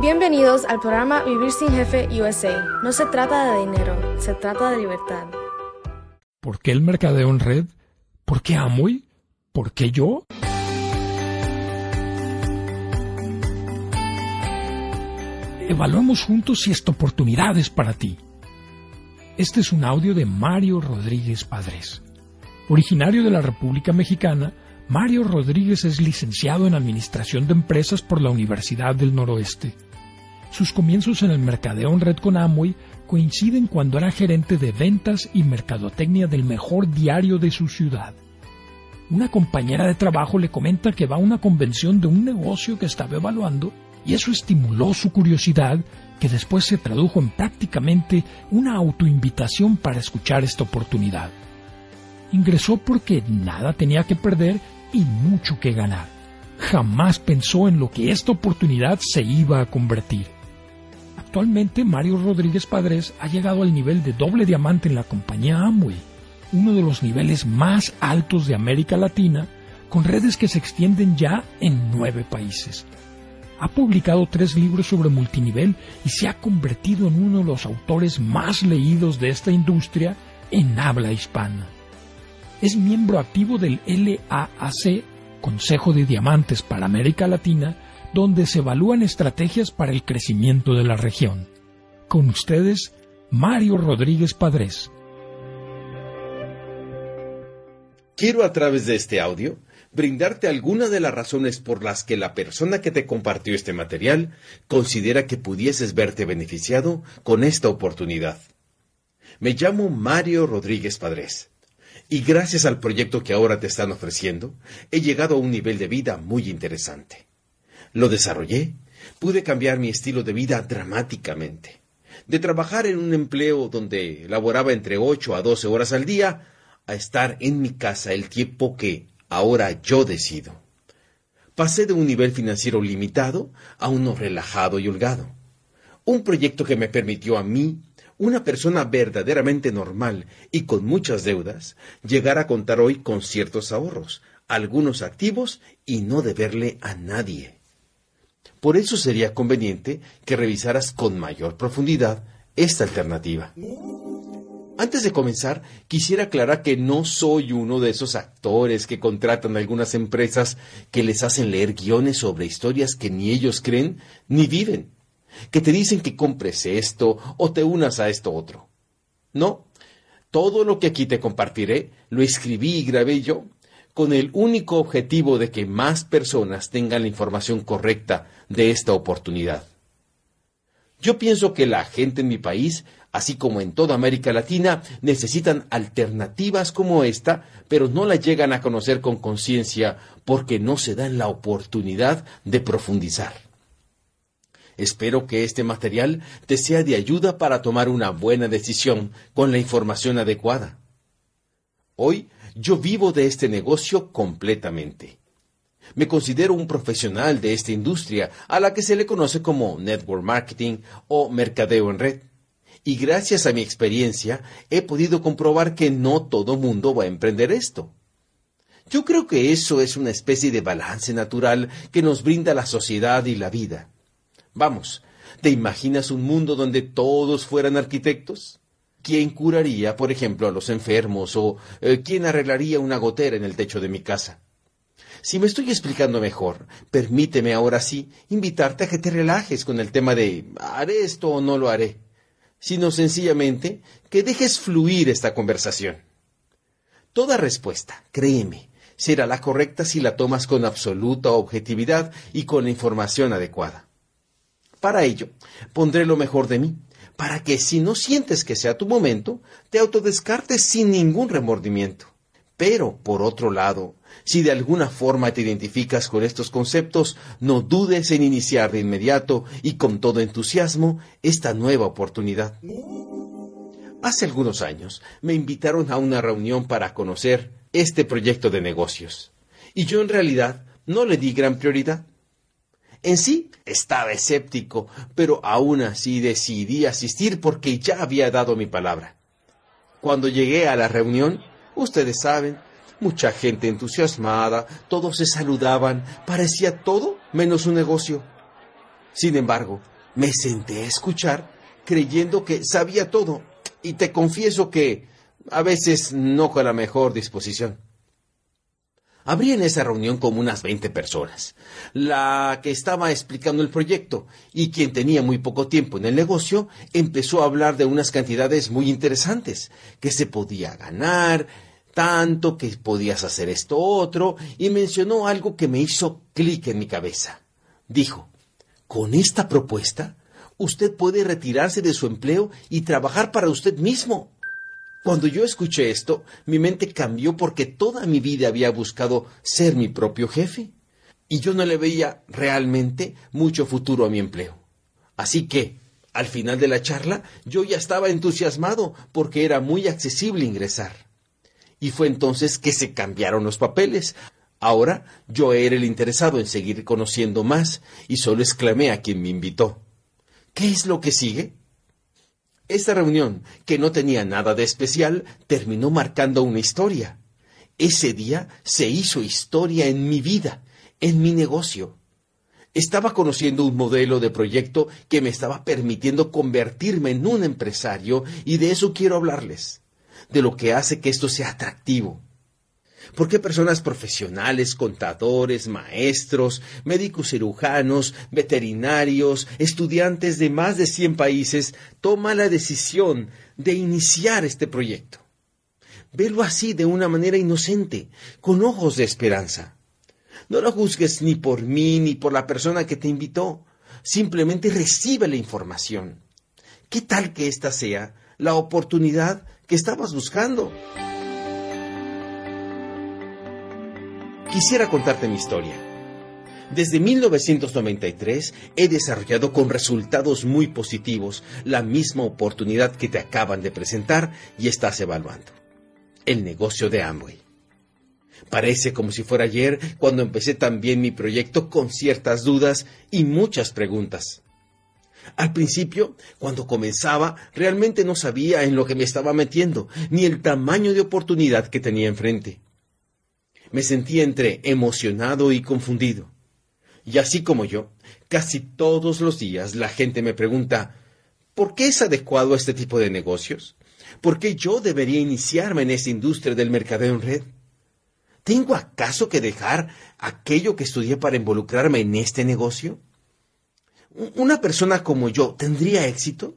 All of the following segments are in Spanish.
Bienvenidos al programa Vivir sin Jefe USA. No se trata de dinero, se trata de libertad. ¿Por qué el mercadeo en red? ¿Por qué Amway? ¿Por qué yo? Evaluemos juntos si esta oportunidad es para ti. Este es un audio de Mario Rodríguez Padres. Originario de la República Mexicana, Mario Rodríguez es licenciado en Administración de Empresas por la Universidad del Noroeste. Sus comienzos en el mercadeo en red con Amway coinciden cuando era gerente de ventas y mercadotecnia del mejor diario de su ciudad. Una compañera de trabajo le comenta que va a una convención de un negocio que estaba evaluando y eso estimuló su curiosidad que después se tradujo en prácticamente una autoinvitación para escuchar esta oportunidad. Ingresó porque nada tenía que perder y mucho que ganar. Jamás pensó en lo que esta oportunidad se iba a convertir. Actualmente Mario Rodríguez Padres ha llegado al nivel de doble diamante en la compañía Amway, uno de los niveles más altos de América Latina, con redes que se extienden ya en nueve países. Ha publicado tres libros sobre multinivel y se ha convertido en uno de los autores más leídos de esta industria en habla hispana es miembro activo del LAAC, Consejo de Diamantes para América Latina, donde se evalúan estrategias para el crecimiento de la región. Con ustedes, Mario Rodríguez Padres. Quiero a través de este audio brindarte algunas de las razones por las que la persona que te compartió este material considera que pudieses verte beneficiado con esta oportunidad. Me llamo Mario Rodríguez Padres y gracias al proyecto que ahora te están ofreciendo, he llegado a un nivel de vida muy interesante. Lo desarrollé, pude cambiar mi estilo de vida dramáticamente. De trabajar en un empleo donde laboraba entre 8 a 12 horas al día, a estar en mi casa el tiempo que ahora yo decido. Pasé de un nivel financiero limitado a uno relajado y holgado. Un proyecto que me permitió a mí una persona verdaderamente normal y con muchas deudas llegar a contar hoy con ciertos ahorros, algunos activos y no deberle a nadie. Por eso sería conveniente que revisaras con mayor profundidad esta alternativa. Antes de comenzar, quisiera aclarar que no soy uno de esos actores que contratan algunas empresas que les hacen leer guiones sobre historias que ni ellos creen ni viven que te dicen que compres esto o te unas a esto otro. No, todo lo que aquí te compartiré lo escribí y grabé yo con el único objetivo de que más personas tengan la información correcta de esta oportunidad. Yo pienso que la gente en mi país, así como en toda América Latina, necesitan alternativas como esta, pero no la llegan a conocer con conciencia porque no se dan la oportunidad de profundizar. Espero que este material te sea de ayuda para tomar una buena decisión con la información adecuada. Hoy yo vivo de este negocio completamente. Me considero un profesional de esta industria a la que se le conoce como network marketing o mercadeo en red. Y gracias a mi experiencia he podido comprobar que no todo mundo va a emprender esto. Yo creo que eso es una especie de balance natural que nos brinda la sociedad y la vida. Vamos, ¿te imaginas un mundo donde todos fueran arquitectos? ¿Quién curaría, por ejemplo, a los enfermos o eh, quién arreglaría una gotera en el techo de mi casa? Si me estoy explicando mejor, permíteme ahora sí invitarte a que te relajes con el tema de ¿haré esto o no lo haré? Sino sencillamente que dejes fluir esta conversación. Toda respuesta, créeme, será la correcta si la tomas con absoluta objetividad y con la información adecuada. Para ello, pondré lo mejor de mí, para que si no sientes que sea tu momento, te autodescartes sin ningún remordimiento. Pero, por otro lado, si de alguna forma te identificas con estos conceptos, no dudes en iniciar de inmediato y con todo entusiasmo esta nueva oportunidad. Hace algunos años me invitaron a una reunión para conocer este proyecto de negocios. Y yo en realidad no le di gran prioridad. En sí estaba escéptico, pero aún así decidí asistir porque ya había dado mi palabra. Cuando llegué a la reunión, ustedes saben, mucha gente entusiasmada, todos se saludaban, parecía todo menos un negocio. Sin embargo, me senté a escuchar creyendo que sabía todo y te confieso que a veces no con la mejor disposición. Habría en esa reunión como unas 20 personas. La que estaba explicando el proyecto y quien tenía muy poco tiempo en el negocio empezó a hablar de unas cantidades muy interesantes, que se podía ganar, tanto que podías hacer esto otro, y mencionó algo que me hizo clic en mi cabeza. Dijo, con esta propuesta, usted puede retirarse de su empleo y trabajar para usted mismo. Cuando yo escuché esto, mi mente cambió porque toda mi vida había buscado ser mi propio jefe, y yo no le veía realmente mucho futuro a mi empleo. Así que, al final de la charla, yo ya estaba entusiasmado porque era muy accesible ingresar. Y fue entonces que se cambiaron los papeles. Ahora yo era el interesado en seguir conociendo más y solo exclamé a quien me invitó. ¿Qué es lo que sigue? Esta reunión, que no tenía nada de especial, terminó marcando una historia. Ese día se hizo historia en mi vida, en mi negocio. Estaba conociendo un modelo de proyecto que me estaba permitiendo convertirme en un empresario y de eso quiero hablarles de lo que hace que esto sea atractivo. ¿Por qué personas profesionales, contadores, maestros, médicos cirujanos, veterinarios, estudiantes de más de 100 países toman la decisión de iniciar este proyecto? Velo así de una manera inocente, con ojos de esperanza. No lo juzgues ni por mí ni por la persona que te invitó. Simplemente recibe la información. ¿Qué tal que ésta sea la oportunidad que estabas buscando. Quisiera contarte mi historia. Desde 1993 he desarrollado con resultados muy positivos la misma oportunidad que te acaban de presentar y estás evaluando. El negocio de Amway. Parece como si fuera ayer cuando empecé también mi proyecto con ciertas dudas y muchas preguntas. Al principio, cuando comenzaba, realmente no sabía en lo que me estaba metiendo, ni el tamaño de oportunidad que tenía enfrente. Me sentía entre emocionado y confundido. Y así como yo, casi todos los días la gente me pregunta, ¿por qué es adecuado este tipo de negocios? ¿Por qué yo debería iniciarme en esta industria del mercadeo en red? ¿Tengo acaso que dejar aquello que estudié para involucrarme en este negocio? ¿Una persona como yo tendría éxito?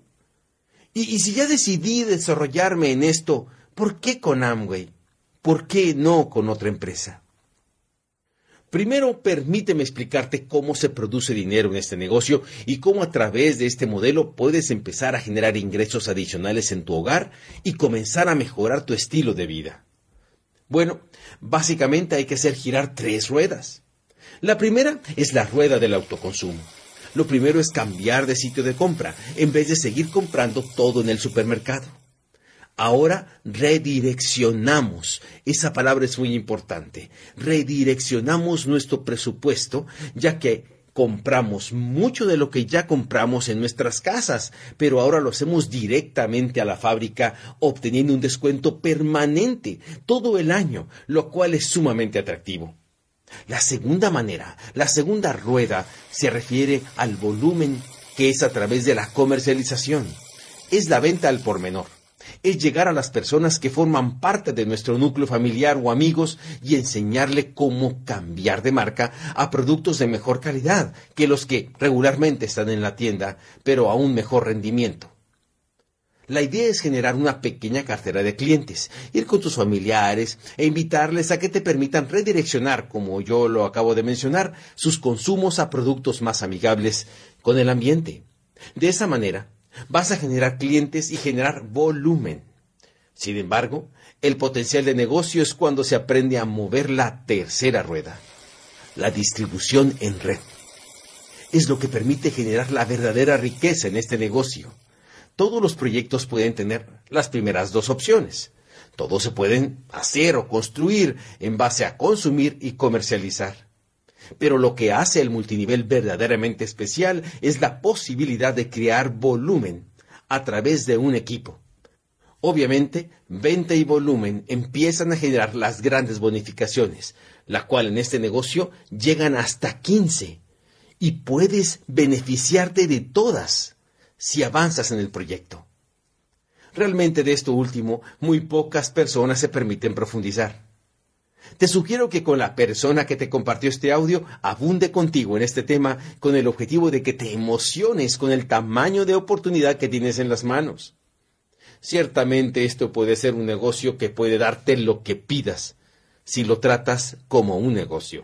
Y, si ya decidí desarrollarme en esto, ¿por qué con Amway? ¿Por qué no con otra empresa? Primero, permíteme explicarte cómo se produce dinero en este negocio y cómo a través de este modelo puedes empezar a generar ingresos adicionales en tu hogar y comenzar a mejorar tu estilo de vida. Bueno, básicamente hay que hacer girar tres ruedas. La primera es la rueda del autoconsumo lo primero es cambiar de sitio de compra en vez de seguir comprando todo en el supermercado. Ahora redireccionamos, esa palabra es muy importante, redireccionamos nuestro presupuesto ya que compramos mucho de lo que ya compramos en nuestras casas, pero ahora lo hacemos directamente a la fábrica obteniendo un descuento permanente todo el año, lo cual es sumamente atractivo. La segunda manera, la segunda rueda, se refiere al volumen que es a través de la comercialización. Es la venta al por menor. Es llegar a las personas que forman parte de nuestro núcleo familiar o amigos y enseñarle cómo cambiar de marca a productos de mejor calidad que los que regularmente están en la tienda, pero a un mejor rendimiento. La idea es generar una pequeña cartera de clientes, ir con tus familiares e invitarles a que te permitan redireccionar, como yo lo acabo de mencionar, sus consumos a productos más amigables con el ambiente. De esa manera, vas a generar clientes y generar volumen. Sin embargo, el potencial de negocio es cuando se aprende a mover la tercera rueda, la distribución en red. Es lo que permite generar la verdadera riqueza en este negocio todos los proyectos pueden tener las primeras dos opciones. Todos se pueden hacer o construir en base a consumir y comercializar. Pero lo que hace el multinivel verdaderamente especial es la posibilidad de crear volumen a través de un equipo. Obviamente, venta y volumen empiezan a generar las grandes bonificaciones, la cual en este negocio llegan hasta 15 y puedes beneficiarte de todas si avanzas en el proyecto. Realmente de esto último, muy pocas personas se permiten profundizar. Te sugiero que con la persona que te compartió este audio abunde contigo en este tema con el objetivo de que te emociones con el tamaño de oportunidad que tienes en las manos. Ciertamente esto puede ser un negocio que puede darte lo que pidas si lo tratas como un negocio.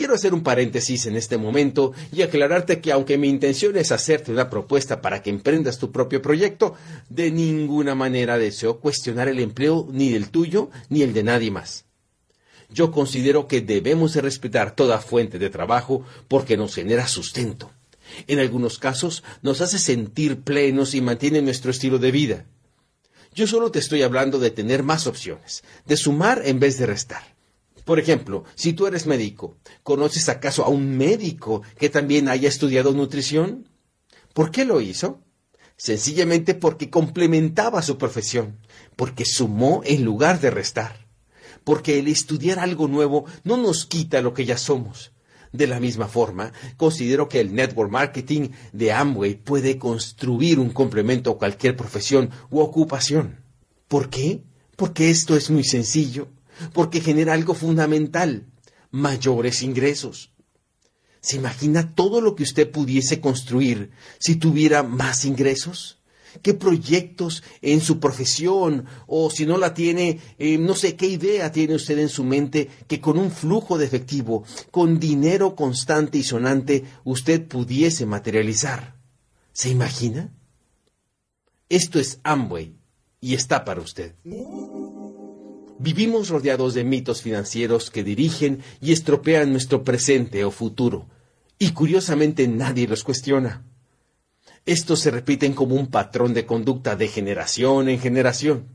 Quiero hacer un paréntesis en este momento y aclararte que aunque mi intención es hacerte una propuesta para que emprendas tu propio proyecto, de ninguna manera deseo cuestionar el empleo ni del tuyo ni el de nadie más. Yo considero que debemos de respetar toda fuente de trabajo porque nos genera sustento. En algunos casos nos hace sentir plenos y mantiene nuestro estilo de vida. Yo solo te estoy hablando de tener más opciones, de sumar en vez de restar. Por ejemplo, si tú eres médico, ¿conoces acaso a un médico que también haya estudiado nutrición? ¿Por qué lo hizo? Sencillamente porque complementaba su profesión, porque sumó en lugar de restar, porque el estudiar algo nuevo no nos quita lo que ya somos. De la misma forma, considero que el network marketing de Amway puede construir un complemento a cualquier profesión u ocupación. ¿Por qué? Porque esto es muy sencillo porque genera algo fundamental, mayores ingresos. ¿Se imagina todo lo que usted pudiese construir si tuviera más ingresos? ¿Qué proyectos en su profesión o si no la tiene, eh, no sé qué idea tiene usted en su mente que con un flujo de efectivo, con dinero constante y sonante, usted pudiese materializar? ¿Se imagina? Esto es Amway y está para usted. Vivimos rodeados de mitos financieros que dirigen y estropean nuestro presente o futuro, y curiosamente nadie los cuestiona. Estos se repiten como un patrón de conducta de generación en generación.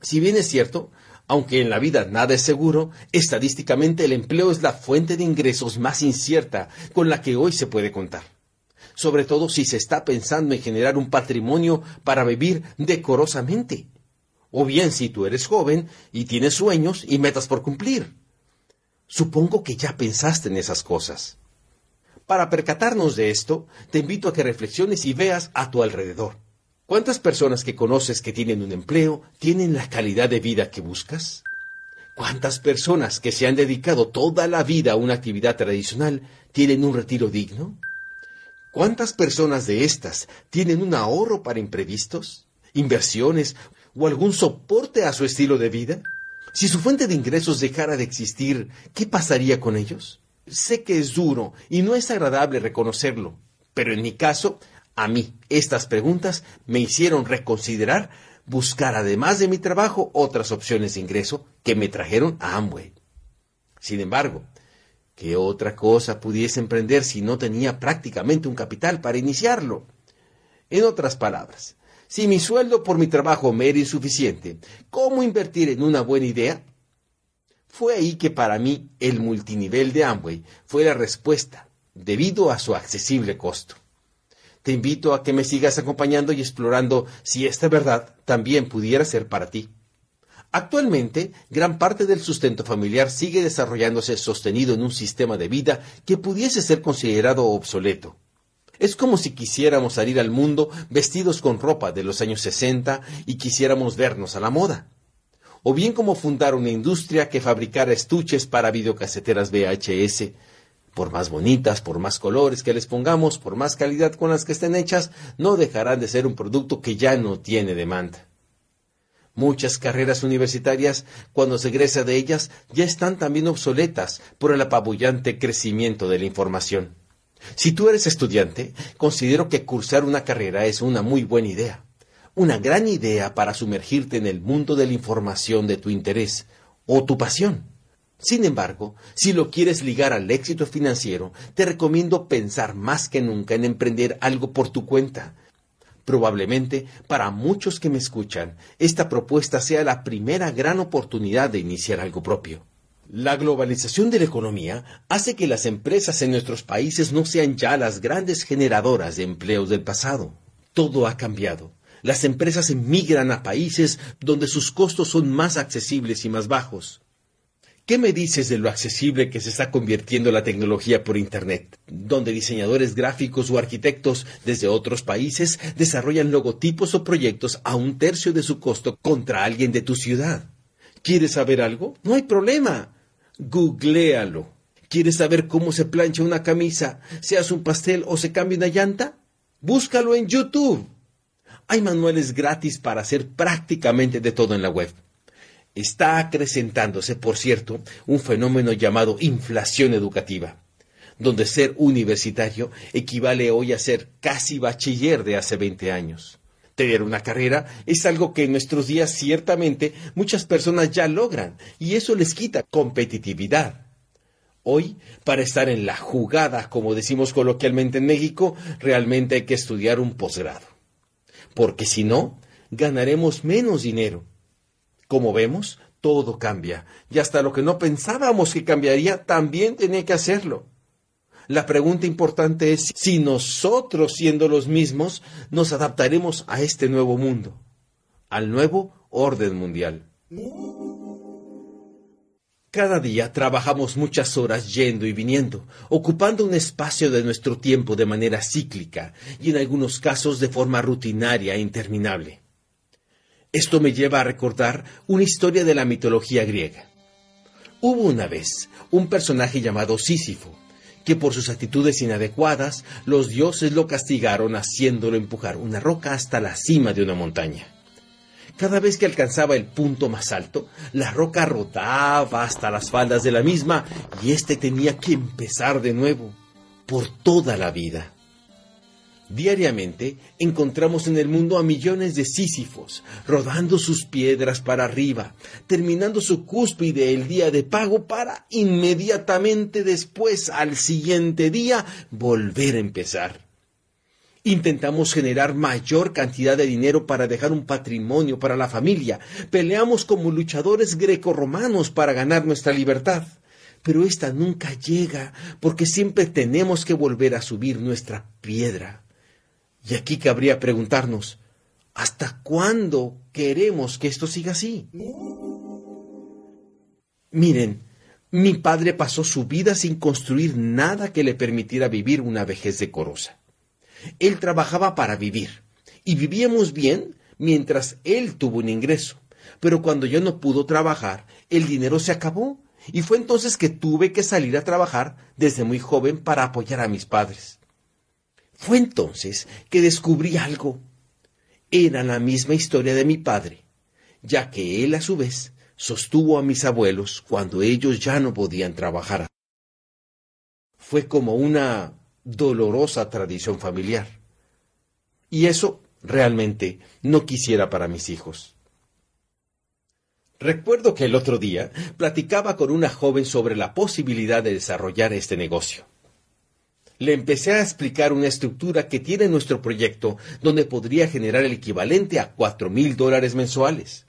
Si bien es cierto, aunque en la vida nada es seguro, estadísticamente el empleo es la fuente de ingresos más incierta con la que hoy se puede contar. Sobre todo si se está pensando en generar un patrimonio para vivir decorosamente o bien si tú eres joven y tienes sueños y metas por cumplir. Supongo que ya pensaste en esas cosas. Para percatarnos de esto, te invito a que reflexiones y veas a tu alrededor. ¿Cuántas personas que conoces que tienen un empleo tienen la calidad de vida que buscas? ¿Cuántas personas que se han dedicado toda la vida a una actividad tradicional tienen un retiro digno? ¿Cuántas personas de estas tienen un ahorro para imprevistos, inversiones o algún soporte a su estilo de vida? Si su fuente de ingresos dejara de existir, ¿qué pasaría con ellos? Sé que es duro y no es agradable reconocerlo, pero en mi caso, a mí estas preguntas me hicieron reconsiderar buscar además de mi trabajo otras opciones de ingreso que me trajeron a Amway. Sin embargo, ¿qué otra cosa pudiese emprender si no tenía prácticamente un capital para iniciarlo? En otras palabras, si mi sueldo por mi trabajo me era insuficiente, ¿cómo invertir en una buena idea? Fue ahí que para mí el multinivel de Amway fue la respuesta, debido a su accesible costo. Te invito a que me sigas acompañando y explorando si esta verdad también pudiera ser para ti. Actualmente, gran parte del sustento familiar sigue desarrollándose sostenido en un sistema de vida que pudiese ser considerado obsoleto. Es como si quisiéramos salir al mundo vestidos con ropa de los años 60 y quisiéramos vernos a la moda. O bien como fundar una industria que fabricara estuches para videocaseteras VHS. Por más bonitas, por más colores que les pongamos, por más calidad con las que estén hechas, no dejarán de ser un producto que ya no tiene demanda. Muchas carreras universitarias, cuando se egresa de ellas, ya están también obsoletas por el apabullante crecimiento de la información. Si tú eres estudiante, considero que cursar una carrera es una muy buena idea. Una gran idea para sumergirte en el mundo de la información de tu interés o tu pasión. Sin embargo, si lo quieres ligar al éxito financiero, te recomiendo pensar más que nunca en emprender algo por tu cuenta. Probablemente, para muchos que me escuchan, esta propuesta sea la primera gran oportunidad de iniciar algo propio. La globalización de la economía hace que las empresas en nuestros países no sean ya las grandes generadoras de empleos del pasado. Todo ha cambiado. Las empresas emigran a países donde sus costos son más accesibles y más bajos. ¿Qué me dices de lo accesible que se está convirtiendo la tecnología por Internet, donde diseñadores gráficos o arquitectos desde otros países desarrollan logotipos o proyectos a un tercio de su costo contra alguien de tu ciudad? ¿Quieres saber algo? No hay problema. Googlealo. ¿Quieres saber cómo se plancha una camisa, se hace un pastel o se cambia una llanta? Búscalo en YouTube. Hay manuales gratis para hacer prácticamente de todo en la web. Está acrecentándose, por cierto, un fenómeno llamado inflación educativa, donde ser universitario equivale hoy a ser casi bachiller de hace 20 años. Tener una carrera es algo que en nuestros días ciertamente muchas personas ya logran y eso les quita competitividad. Hoy, para estar en la jugada, como decimos coloquialmente en México, realmente hay que estudiar un posgrado. Porque si no, ganaremos menos dinero como vemos, todo cambia, y hasta lo que no pensábamos que cambiaría también tiene que hacerlo. La pregunta importante es si nosotros, siendo los mismos, nos adaptaremos a este nuevo mundo, al nuevo orden mundial. Cada día trabajamos muchas horas yendo y viniendo, ocupando un espacio de nuestro tiempo de manera cíclica y en algunos casos de forma rutinaria e interminable. Esto me lleva a recordar una historia de la mitología griega. Hubo una vez un personaje llamado Sísifo, que por sus actitudes inadecuadas los dioses lo castigaron haciéndolo empujar una roca hasta la cima de una montaña. Cada vez que alcanzaba el punto más alto, la roca rodaba hasta las faldas de la misma y éste tenía que empezar de nuevo, por toda la vida. Diariamente encontramos en el mundo a millones de Sísifos, rodando sus piedras para arriba, terminando su cúspide el día de pago para inmediatamente después, al siguiente día, volver a empezar. Intentamos generar mayor cantidad de dinero para dejar un patrimonio para la familia. Peleamos como luchadores grecorromanos para ganar nuestra libertad. Pero esta nunca llega porque siempre tenemos que volver a subir nuestra piedra. Y aquí cabría preguntarnos, ¿hasta cuándo queremos que esto siga así? Miren, mi padre pasó su vida sin construir nada que le permitiera vivir una vejez decorosa. Él trabajaba para vivir, y vivíamos bien mientras él tuvo un ingreso. Pero cuando yo no pudo trabajar, el dinero se acabó, y fue entonces que tuve que salir a trabajar desde muy joven para apoyar a mis padres. Fue entonces que descubrí algo. Era la misma historia de mi padre, ya que él a su vez sostuvo a mis abuelos cuando ellos ya no podían trabajar. Fue como una dolorosa tradición familiar. Y eso realmente no quisiera para mis hijos. Recuerdo que el otro día platicaba con una joven sobre la posibilidad de desarrollar este negocio le empecé a explicar una estructura que tiene nuestro proyecto donde podría generar el equivalente a cuatro mil dólares mensuales.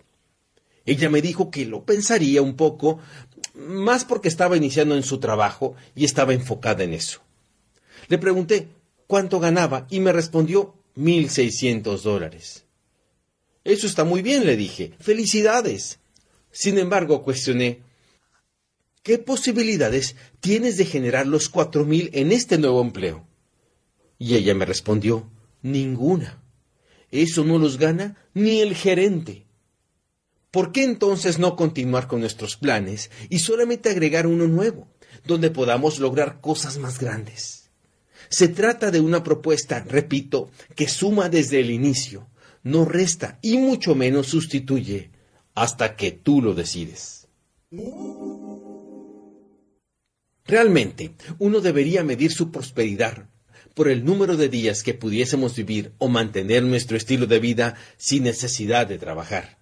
Ella me dijo que lo pensaría un poco, más porque estaba iniciando en su trabajo y estaba enfocada en eso. Le pregunté cuánto ganaba y me respondió mil seiscientos dólares. Eso está muy bien, le dije. Felicidades. Sin embargo, cuestioné ¿Qué posibilidades tienes de generar los cuatro mil en este nuevo empleo? Y ella me respondió, ninguna. Eso no los gana ni el gerente. ¿Por qué entonces no continuar con nuestros planes y solamente agregar uno nuevo, donde podamos lograr cosas más grandes? Se trata de una propuesta, repito, que suma desde el inicio, no resta y mucho menos sustituye hasta que tú lo decides. Realmente, uno debería medir su prosperidad por el número de días que pudiésemos vivir o mantener nuestro estilo de vida sin necesidad de trabajar.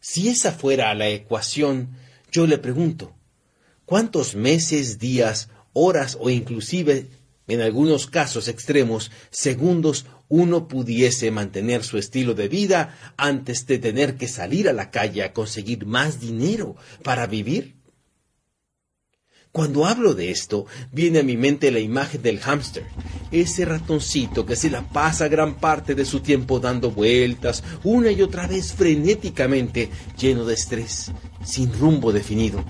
Si esa fuera la ecuación, yo le pregunto, ¿cuántos meses, días, horas o inclusive, en algunos casos extremos, segundos uno pudiese mantener su estilo de vida antes de tener que salir a la calle a conseguir más dinero para vivir? Cuando hablo de esto, viene a mi mente la imagen del hámster, ese ratoncito que se la pasa gran parte de su tiempo dando vueltas una y otra vez frenéticamente, lleno de estrés, sin rumbo definido.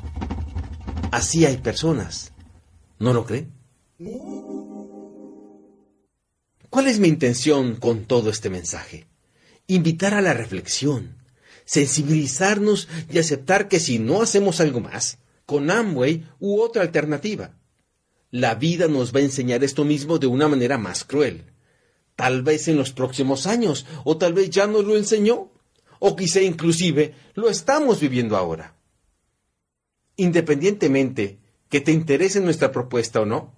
Así hay personas. ¿No lo cree? ¿Cuál es mi intención con todo este mensaje? Invitar a la reflexión, sensibilizarnos y aceptar que si no hacemos algo más, con Amway u otra alternativa, la vida nos va a enseñar esto mismo de una manera más cruel. Tal vez en los próximos años, o tal vez ya nos lo enseñó, o quizá inclusive lo estamos viviendo ahora. Independientemente que te interese nuestra propuesta o no,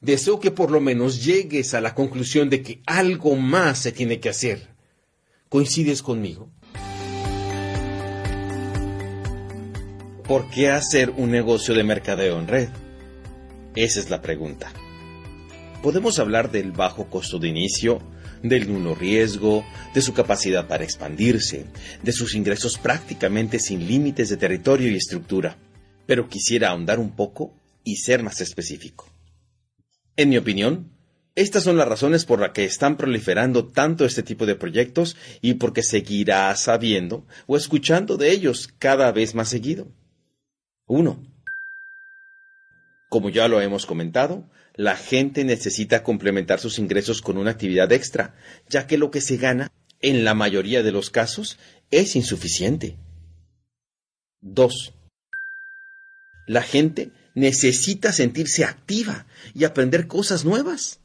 deseo que por lo menos llegues a la conclusión de que algo más se tiene que hacer. ¿Coincides conmigo? ¿Por qué hacer un negocio de mercadeo en red? Esa es la pregunta. Podemos hablar del bajo costo de inicio, del nulo riesgo, de su capacidad para expandirse, de sus ingresos prácticamente sin límites de territorio y estructura, pero quisiera ahondar un poco y ser más específico. En mi opinión, estas son las razones por las que están proliferando tanto este tipo de proyectos y por qué seguirá sabiendo o escuchando de ellos cada vez más seguido. 1. Como ya lo hemos comentado, la gente necesita complementar sus ingresos con una actividad extra, ya que lo que se gana, en la mayoría de los casos, es insuficiente. 2. La gente necesita sentirse activa y aprender cosas nuevas.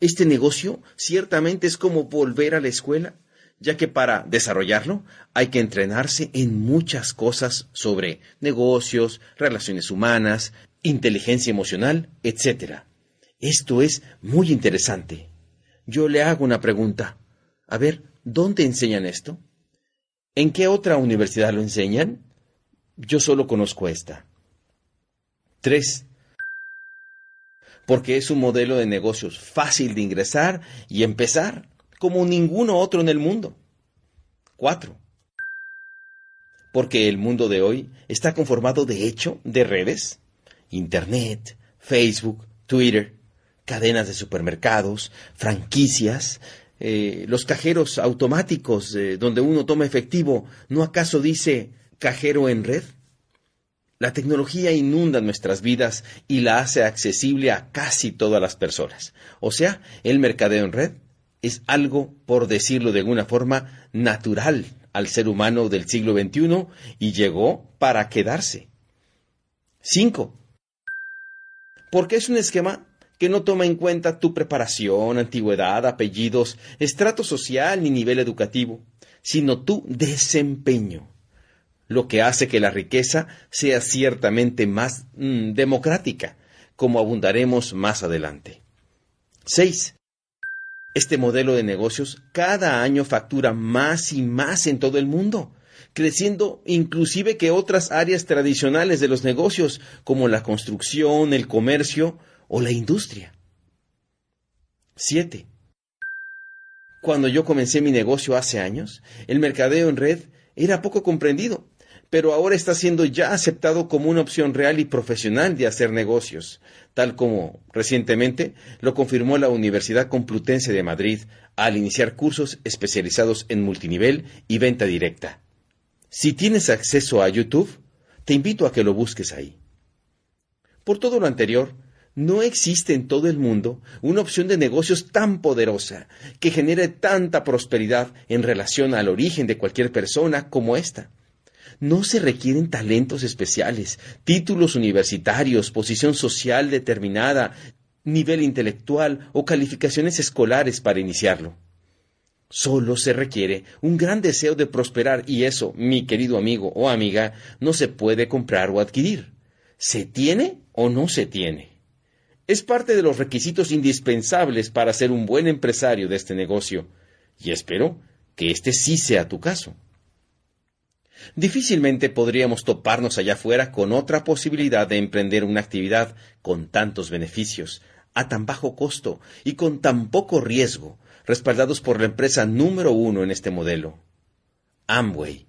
Este negocio ciertamente es como volver a la escuela ya que para desarrollarlo hay que entrenarse en muchas cosas sobre negocios, relaciones humanas, inteligencia emocional, etc. Esto es muy interesante. Yo le hago una pregunta. A ver, ¿dónde enseñan esto? ¿En qué otra universidad lo enseñan? Yo solo conozco esta. 3. Porque es un modelo de negocios fácil de ingresar y empezar como ninguno otro en el mundo. 4. Porque el mundo de hoy está conformado de hecho de redes, Internet, Facebook, Twitter, cadenas de supermercados, franquicias, eh, los cajeros automáticos eh, donde uno toma efectivo, ¿no acaso dice cajero en red? La tecnología inunda nuestras vidas y la hace accesible a casi todas las personas. O sea, el mercadeo en red es algo, por decirlo de alguna forma, natural al ser humano del siglo XXI y llegó para quedarse. 5. Porque es un esquema que no toma en cuenta tu preparación, antigüedad, apellidos, estrato social ni nivel educativo, sino tu desempeño, lo que hace que la riqueza sea ciertamente más mm, democrática, como abundaremos más adelante. 6. Este modelo de negocios cada año factura más y más en todo el mundo, creciendo inclusive que otras áreas tradicionales de los negocios, como la construcción, el comercio o la industria. 7. Cuando yo comencé mi negocio hace años, el mercadeo en red era poco comprendido pero ahora está siendo ya aceptado como una opción real y profesional de hacer negocios, tal como recientemente lo confirmó la Universidad Complutense de Madrid al iniciar cursos especializados en multinivel y venta directa. Si tienes acceso a YouTube, te invito a que lo busques ahí. Por todo lo anterior, no existe en todo el mundo una opción de negocios tan poderosa que genere tanta prosperidad en relación al origen de cualquier persona como esta no se requieren talentos especiales, títulos universitarios, posición social determinada, nivel intelectual o calificaciones escolares para iniciarlo. Solo se requiere un gran deseo de prosperar y eso, mi querido amigo o amiga, no se puede comprar o adquirir. ¿Se tiene o no se tiene? Es parte de los requisitos indispensables para ser un buen empresario de este negocio, y espero que este sí sea tu caso. Difícilmente podríamos toparnos allá afuera con otra posibilidad de emprender una actividad con tantos beneficios, a tan bajo costo y con tan poco riesgo, respaldados por la empresa número uno en este modelo, Amway.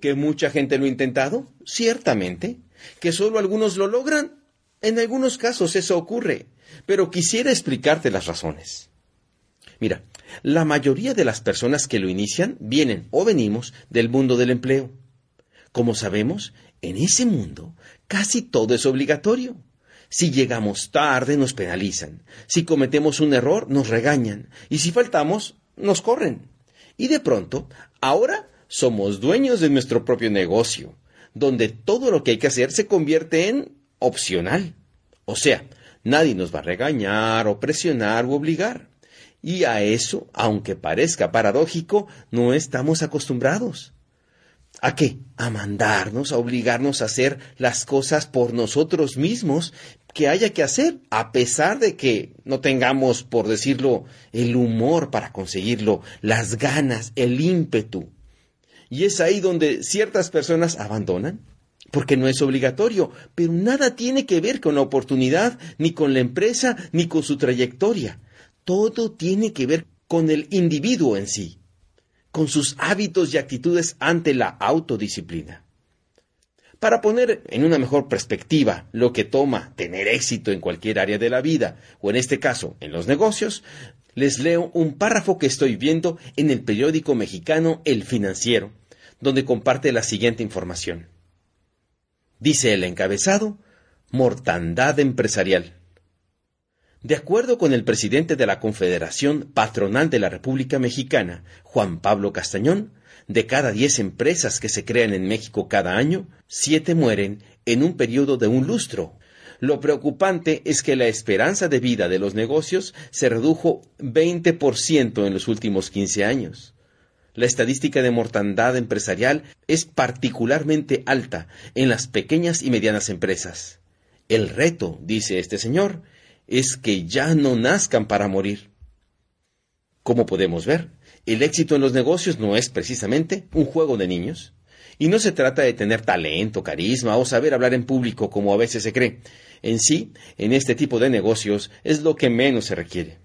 ¿Que mucha gente lo ha intentado? Ciertamente. ¿Que solo algunos lo logran? En algunos casos eso ocurre, pero quisiera explicarte las razones. Mira, la mayoría de las personas que lo inician vienen o venimos del mundo del empleo. Como sabemos, En ese mundo, casi todo es obligatorio. Si llegamos tarde, nos penalizan. Si cometemos un error, nos regañan. Y si faltamos, nos corren. Y de pronto, ahora somos dueños de nuestro propio negocio, donde todo lo que hay que hacer se convierte en opcional. O sea, nadie nos va a regañar o presionar o obligar. Y a eso, aunque parezca paradójico, no estamos acostumbrados. ¿A qué? A mandarnos, a obligarnos a hacer las cosas por nosotros mismos que haya que hacer, a pesar de que no tengamos, por decirlo, el humor para conseguirlo, las ganas, el ímpetu. Y es ahí donde ciertas personas abandonan, porque no es obligatorio, pero nada tiene que ver con la oportunidad, ni con la empresa, ni con su trayectoria. Todo tiene que ver con el individuo en sí, con sus hábitos y actitudes ante la autodisciplina. Para poner en una mejor perspectiva lo que toma tener éxito en cualquier área de la vida, o en este caso en los negocios, les leo un párrafo que estoy viendo en el periódico mexicano El Financiero, donde comparte la siguiente información. Dice el encabezado, mortandad empresarial. De acuerdo con el presidente de la Confederación Patronal de la República Mexicana, Juan Pablo Castañón, de cada diez empresas que se crean en México cada año, siete mueren en un periodo de un lustro. Lo preocupante es que la esperanza de vida de los negocios se redujo 20% en los últimos 15 años. La estadística de mortandad empresarial es particularmente alta en las pequeñas y medianas empresas. El reto, dice este señor, es que ya no nazcan para morir. Como podemos ver, el éxito en los negocios no es precisamente un juego de niños. Y no se trata de tener talento, carisma o saber hablar en público como a veces se cree. En sí, en este tipo de negocios es lo que menos se requiere,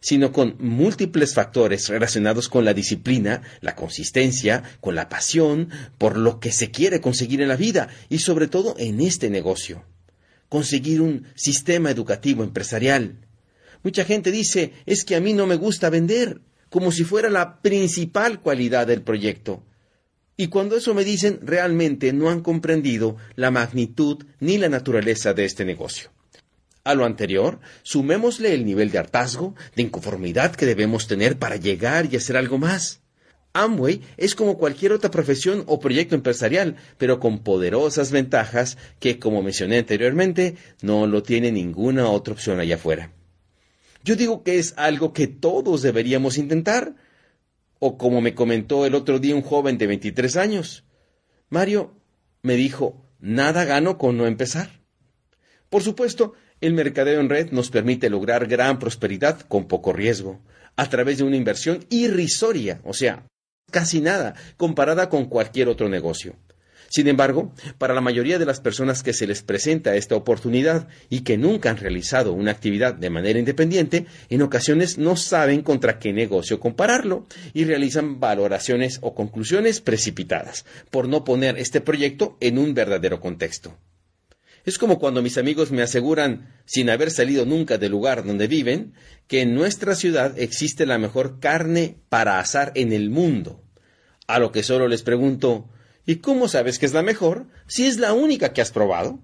sino con múltiples factores relacionados con la disciplina, la consistencia, con la pasión, por lo que se quiere conseguir en la vida y sobre todo en este negocio conseguir un sistema educativo empresarial. Mucha gente dice, es que a mí no me gusta vender, como si fuera la principal cualidad del proyecto. Y cuando eso me dicen, realmente no han comprendido la magnitud ni la naturaleza de este negocio. A lo anterior, sumémosle el nivel de hartazgo, de inconformidad que debemos tener para llegar y hacer algo más. Amway es como cualquier otra profesión o proyecto empresarial, pero con poderosas ventajas que, como mencioné anteriormente, no lo tiene ninguna otra opción allá afuera. Yo digo que es algo que todos deberíamos intentar, o como me comentó el otro día un joven de 23 años. Mario me dijo, nada gano con no empezar. Por supuesto, el mercadeo en red nos permite lograr gran prosperidad con poco riesgo, a través de una inversión irrisoria, o sea, casi nada comparada con cualquier otro negocio. Sin embargo, para la mayoría de las personas que se les presenta esta oportunidad y que nunca han realizado una actividad de manera independiente, en ocasiones no saben contra qué negocio compararlo y realizan valoraciones o conclusiones precipitadas por no poner este proyecto en un verdadero contexto. Es como cuando mis amigos me aseguran, sin haber salido nunca del lugar donde viven, que en nuestra ciudad existe la mejor carne para asar en el mundo. A lo que solo les pregunto, ¿y cómo sabes que es la mejor si es la única que has probado?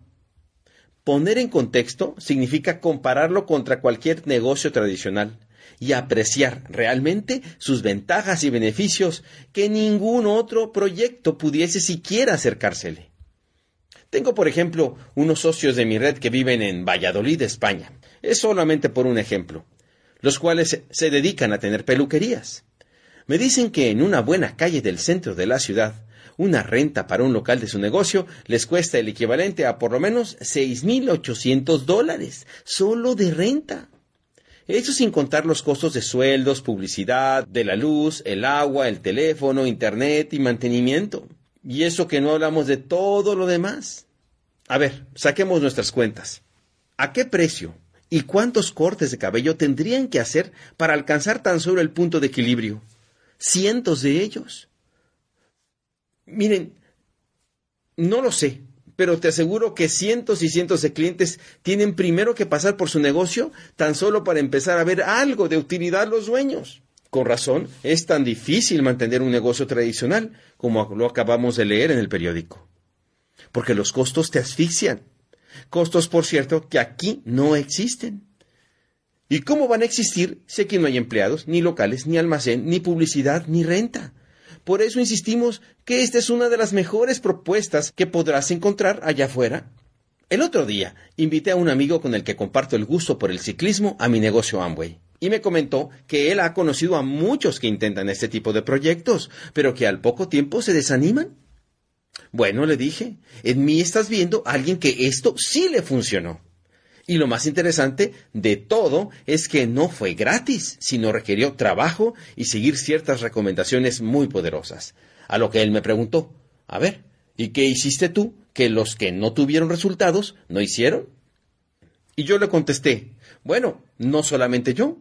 Poner en contexto significa compararlo contra cualquier negocio tradicional y apreciar realmente sus ventajas y beneficios que ningún otro proyecto pudiese siquiera acercársele. Tengo, por ejemplo, unos socios de mi red que viven en Valladolid, España. Es solamente por un ejemplo. Los cuales se dedican a tener peluquerías. Me dicen que en una buena calle del centro de la ciudad, una renta para un local de su negocio les cuesta el equivalente a por lo menos 6.800 dólares, solo de renta. Eso sin contar los costos de sueldos, publicidad, de la luz, el agua, el teléfono, internet y mantenimiento. Y eso que no hablamos de todo lo demás. A ver, saquemos nuestras cuentas. ¿A qué precio y cuántos cortes de cabello tendrían que hacer para alcanzar tan solo el punto de equilibrio? Cientos de ellos. Miren, no lo sé, pero te aseguro que cientos y cientos de clientes tienen primero que pasar por su negocio tan solo para empezar a ver algo de utilidad los dueños. Con razón, es tan difícil mantener un negocio tradicional como lo acabamos de leer en el periódico. porque los costos te asfixian. Costos, por cierto, que aquí no existen. ¿Y cómo van a existir si aquí no hay empleados, ni locales, ni almacén, ni publicidad, ni renta? Por eso insistimos que esta es una de las mejores propuestas que podrás encontrar allá afuera. El otro día invité a un amigo con el que comparto el gusto por el ciclismo a mi negocio Amway y me comentó que él ha conocido a muchos que intentan este tipo de proyectos, pero que al poco tiempo se desaniman. Bueno, le dije, en mí estás viendo a alguien que esto sí le funcionó. Y lo más interesante de todo es que no fue gratis, sino requirió trabajo y seguir ciertas recomendaciones muy poderosas. A lo que él me preguntó, a ver, ¿y qué hiciste tú que los que no tuvieron resultados no hicieron? Y yo le contesté, bueno, no solamente yo,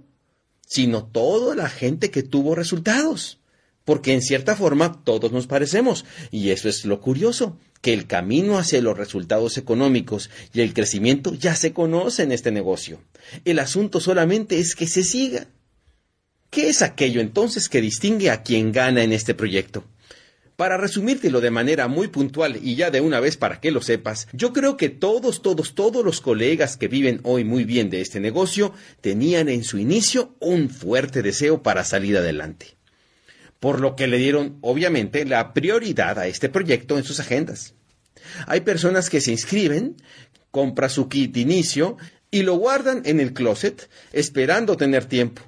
sino toda la gente que tuvo resultados. Porque en cierta forma todos nos parecemos. Y eso es lo curioso, que el camino hacia los resultados económicos y el crecimiento ya se conoce en este negocio. El asunto solamente es que se siga. ¿Qué es aquello entonces que distingue a quien gana en este proyecto? Para resumírtelo de manera muy puntual y ya de una vez para que lo sepas, yo creo que todos, todos, todos los colegas que viven hoy muy bien de este negocio tenían en su inicio un fuerte deseo para salir adelante por lo que le dieron, obviamente, la prioridad a este proyecto en sus agendas. Hay personas que se inscriben, compran su kit inicio y lo guardan en el closet esperando tener tiempo.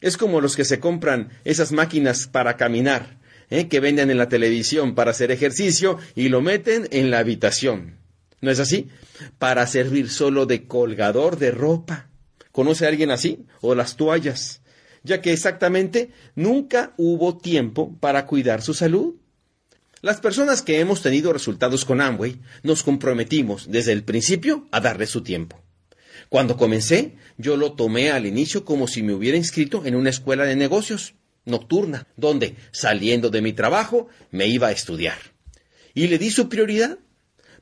Es como los que se compran esas máquinas para caminar, ¿eh? que venden en la televisión para hacer ejercicio y lo meten en la habitación. ¿No es así? Para servir solo de colgador de ropa. ¿Conoce a alguien así? O las toallas ya que exactamente nunca hubo tiempo para cuidar su salud. Las personas que hemos tenido resultados con Amway nos comprometimos desde el principio a darle su tiempo. Cuando comencé, yo lo tomé al inicio como si me hubiera inscrito en una escuela de negocios nocturna, donde, saliendo de mi trabajo, me iba a estudiar. Y le di su prioridad,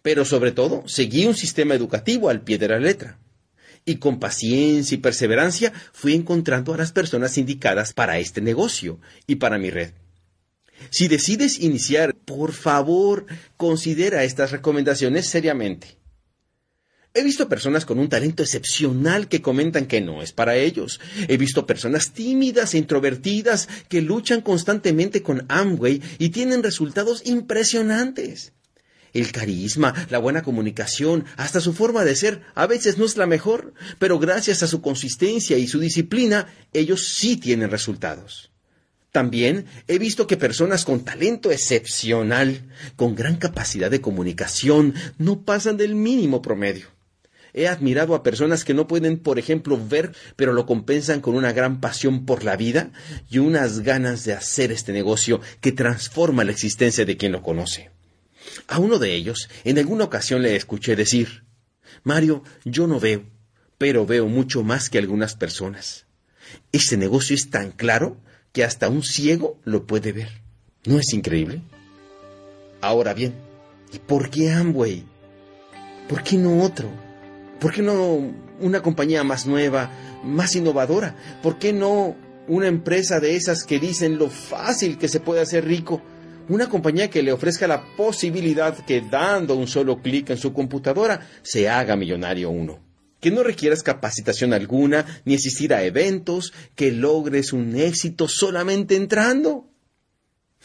pero sobre todo seguí un sistema educativo al pie de la letra y con paciencia y perseverancia fui encontrando a las personas indicadas para este negocio y para mi red. Si decides iniciar, por favor, considera estas recomendaciones seriamente. He visto personas con un talento excepcional que comentan que no es para ellos. He visto personas tímidas e introvertidas que luchan constantemente con Amway y tienen resultados impresionantes. El carisma, la buena comunicación, hasta su forma de ser, a veces no es la mejor, pero gracias a su consistencia y su disciplina, ellos sí tienen resultados. También he visto que personas con talento excepcional, con gran capacidad de comunicación, no pasan del mínimo promedio. He admirado a personas que no pueden, por ejemplo, ver, pero lo compensan con una gran pasión por la vida y unas ganas de hacer este negocio que transforma la existencia de quien lo conoce. A uno de ellos, en alguna ocasión le escuché decir, Mario, yo no veo, pero veo mucho más que algunas personas. Este negocio es tan claro que hasta un ciego lo puede ver. ¿No es increíble? Ahora bien, ¿y por qué Amway? ¿Por qué no otro? ¿Por qué no una compañía más nueva, más innovadora? ¿Por qué no una empresa de esas que dicen lo fácil que se puede hacer rico una compañía que le ofrezca la posibilidad que dando un solo clic en su computadora se haga millonario uno. Que no requieras capacitación alguna ni asistir a eventos, que logres un éxito solamente entrando.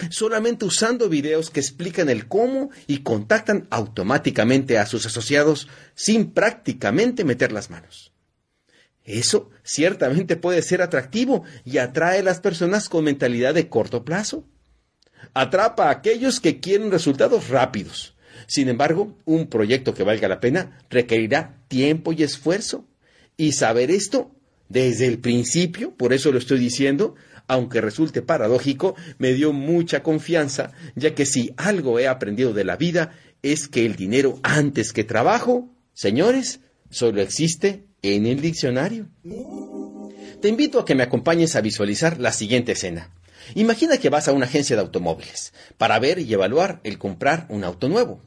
Solamente usando videos que explican el cómo y contactan automáticamente a sus asociados sin prácticamente meter las manos. Eso ciertamente puede ser atractivo y atrae a las personas con mentalidad de corto plazo atrapa a aquellos que quieren resultados rápidos. Sin embargo, un proyecto que valga la pena requerirá tiempo y esfuerzo. Y saber esto desde el principio, por eso lo estoy diciendo, aunque resulte paradójico, me dio mucha confianza, ya que si algo he aprendido de la vida es que el dinero antes que trabajo, señores, solo existe en el diccionario. Te invito a que me acompañes a visualizar la siguiente escena. Imagina que vas a una agencia de automóviles para ver y evaluar el comprar un auto nuevo.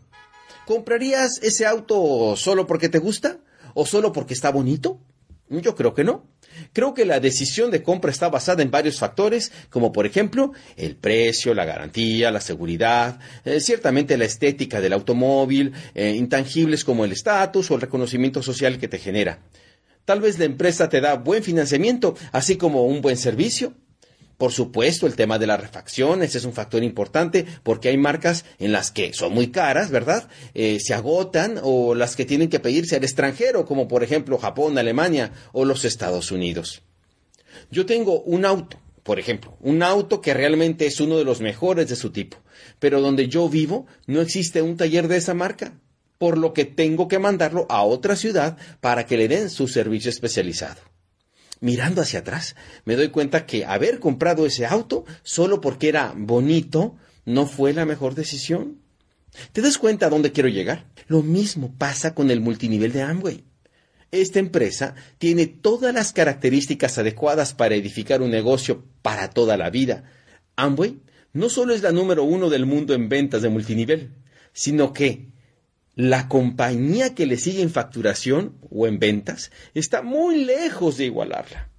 ¿Comprarías ese auto solo porque te gusta? ¿O solo porque está bonito? Yo creo que no. Creo que la decisión de compra está basada en varios factores, como por ejemplo el precio, la garantía, la seguridad, eh, ciertamente la estética del automóvil, eh, intangibles como el estatus o el reconocimiento social que te genera. Tal vez la empresa te da buen financiamiento, así como un buen servicio. Por supuesto, el tema de las refacciones es un factor importante porque hay marcas en las que son muy caras, ¿verdad? Eh, se agotan o las que tienen que pedirse al extranjero, como por ejemplo Japón, Alemania o los Estados Unidos. Yo tengo un auto, por ejemplo, un auto que realmente es uno de los mejores de su tipo, pero donde yo vivo no existe un taller de esa marca, por lo que tengo que mandarlo a otra ciudad para que le den su servicio especializado mirando hacia atrás, me doy cuenta que haber comprado ese auto solo porque era bonito no fue la mejor decisión. ¿Te das cuenta a dónde quiero llegar? Lo mismo pasa con el multinivel de Amway. Esta empresa tiene todas las características adecuadas para edificar un negocio para toda la vida. Amway no solo es la número uno del mundo en ventas de multinivel, sino que la compañía que le sigue en facturación o en ventas está muy lejos de igualarla.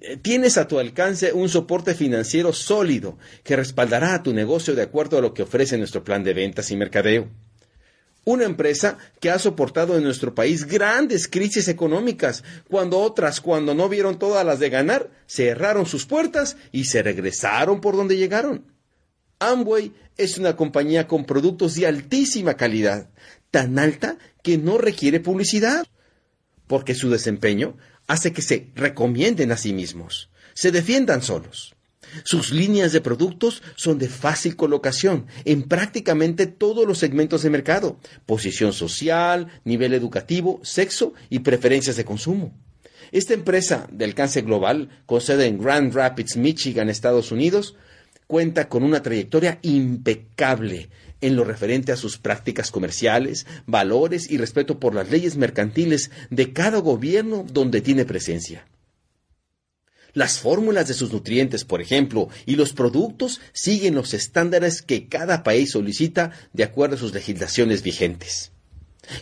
Eh, tienes a tu alcance un soporte financiero sólido que respaldará a tu negocio de acuerdo a lo que ofrece nuestro plan de ventas y mercadeo. Una empresa que ha soportado en nuestro país grandes crisis económicas, cuando otras, cuando no vieron todas las de ganar, cerraron sus puertas y se regresaron por donde llegaron. Amway es una compañía con productos de altísima calidad, tan alta que no requiere publicidad, porque su desempeño hace que se recomienden a sí mismos, se defiendan solos. Sus líneas de productos son de fácil colocación en prácticamente todos los segmentos de mercado, posición social, nivel educativo, sexo y preferencias de consumo. Esta empresa de alcance global, con sede en Grand Rapids, Michigan, Estados Unidos, cuenta con una trayectoria impecable en lo referente a sus prácticas comerciales, valores y respeto por las leyes mercantiles de cada gobierno donde tiene presencia. Las fórmulas de sus nutrientes, por ejemplo, y los productos siguen los estándares que cada país solicita de acuerdo a sus legislaciones vigentes.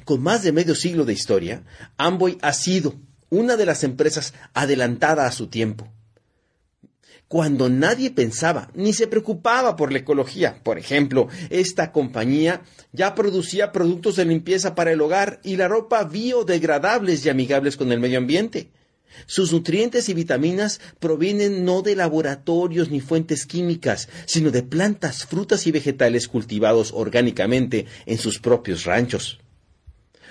Con más de medio siglo de historia, Amboy ha sido una de las empresas adelantada a su tiempo cuando nadie pensaba ni se preocupaba por la ecología. Por ejemplo, esta compañía ya producía productos de limpieza para el hogar y la ropa biodegradables y amigables con el medio ambiente. Sus nutrientes y vitaminas provienen no de laboratorios ni fuentes químicas, sino de plantas, frutas y vegetales cultivados orgánicamente en sus propios ranchos.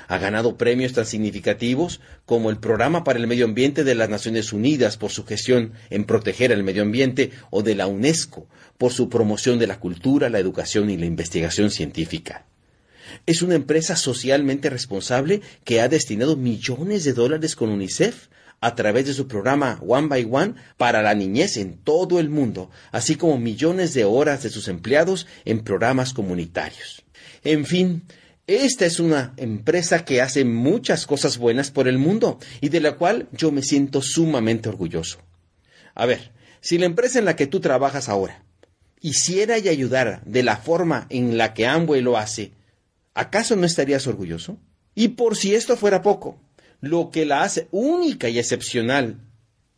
Ha ganado premios tan significativos como el Programa para el Medio Ambiente de las Naciones Unidas por su gestión en proteger el medio ambiente o de la UNESCO por su promoción de la cultura, la educación y la investigación científica. Es una empresa socialmente responsable que ha destinado millones de dólares con UNICEF a través de su programa One by One para la niñez en todo el mundo, así como millones de horas de sus empleados en programas comunitarios. En fin, esta es una empresa que hace muchas cosas buenas por el mundo y de la cual yo me siento sumamente orgulloso. A ver, si la empresa en la que tú trabajas ahora hiciera y ayudara de la forma en la que Amway lo hace, ¿acaso no estarías orgulloso? Y por si esto fuera poco, lo que la hace única y excepcional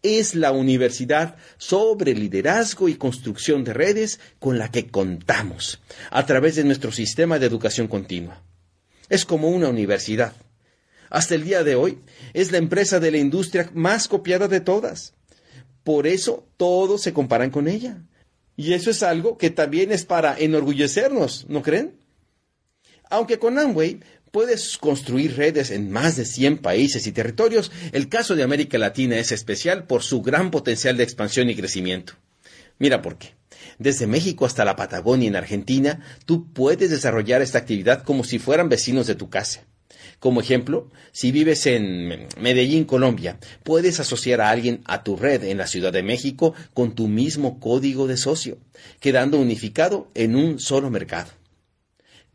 es la universidad sobre liderazgo y construcción de redes con la que contamos a través de nuestro sistema de educación continua. Es como una universidad. Hasta el día de hoy es la empresa de la industria más copiada de todas. Por eso todos se comparan con ella. Y eso es algo que también es para enorgullecernos, ¿no creen? Aunque con Amway puedes construir redes en más de 100 países y territorios, el caso de América Latina es especial por su gran potencial de expansión y crecimiento. Mira por qué. Desde México hasta la Patagonia en Argentina, tú puedes desarrollar esta actividad como si fueran vecinos de tu casa. Como ejemplo, si vives en Medellín, Colombia, puedes asociar a alguien a tu red en la Ciudad de México con tu mismo código de socio, quedando unificado en un solo mercado.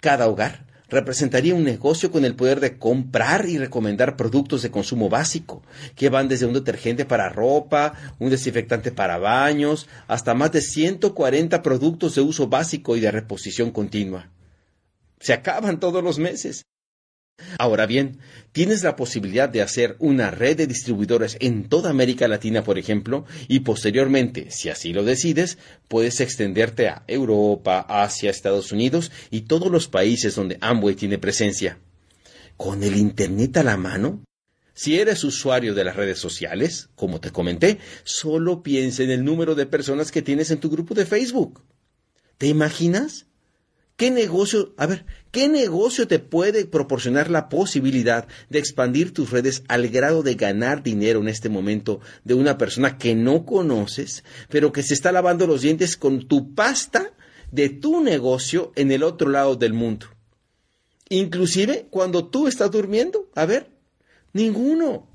Cada hogar representaría un negocio con el poder de comprar y recomendar productos de consumo básico, que van desde un detergente para ropa, un desinfectante para baños, hasta más de 140 productos de uso básico y de reposición continua. Se acaban todos los meses. Ahora bien, tienes la posibilidad de hacer una red de distribuidores en toda América Latina, por ejemplo, y posteriormente, si así lo decides, puedes extenderte a Europa, Asia, Estados Unidos y todos los países donde Amway tiene presencia. Con el Internet a la mano, si eres usuario de las redes sociales, como te comenté, solo piensa en el número de personas que tienes en tu grupo de Facebook. ¿Te imaginas? ¿Qué negocio, a ver, qué negocio te puede proporcionar la posibilidad de expandir tus redes al grado de ganar dinero en este momento de una persona que no conoces, pero que se está lavando los dientes con tu pasta de tu negocio en el otro lado del mundo? Inclusive cuando tú estás durmiendo, a ver, ninguno.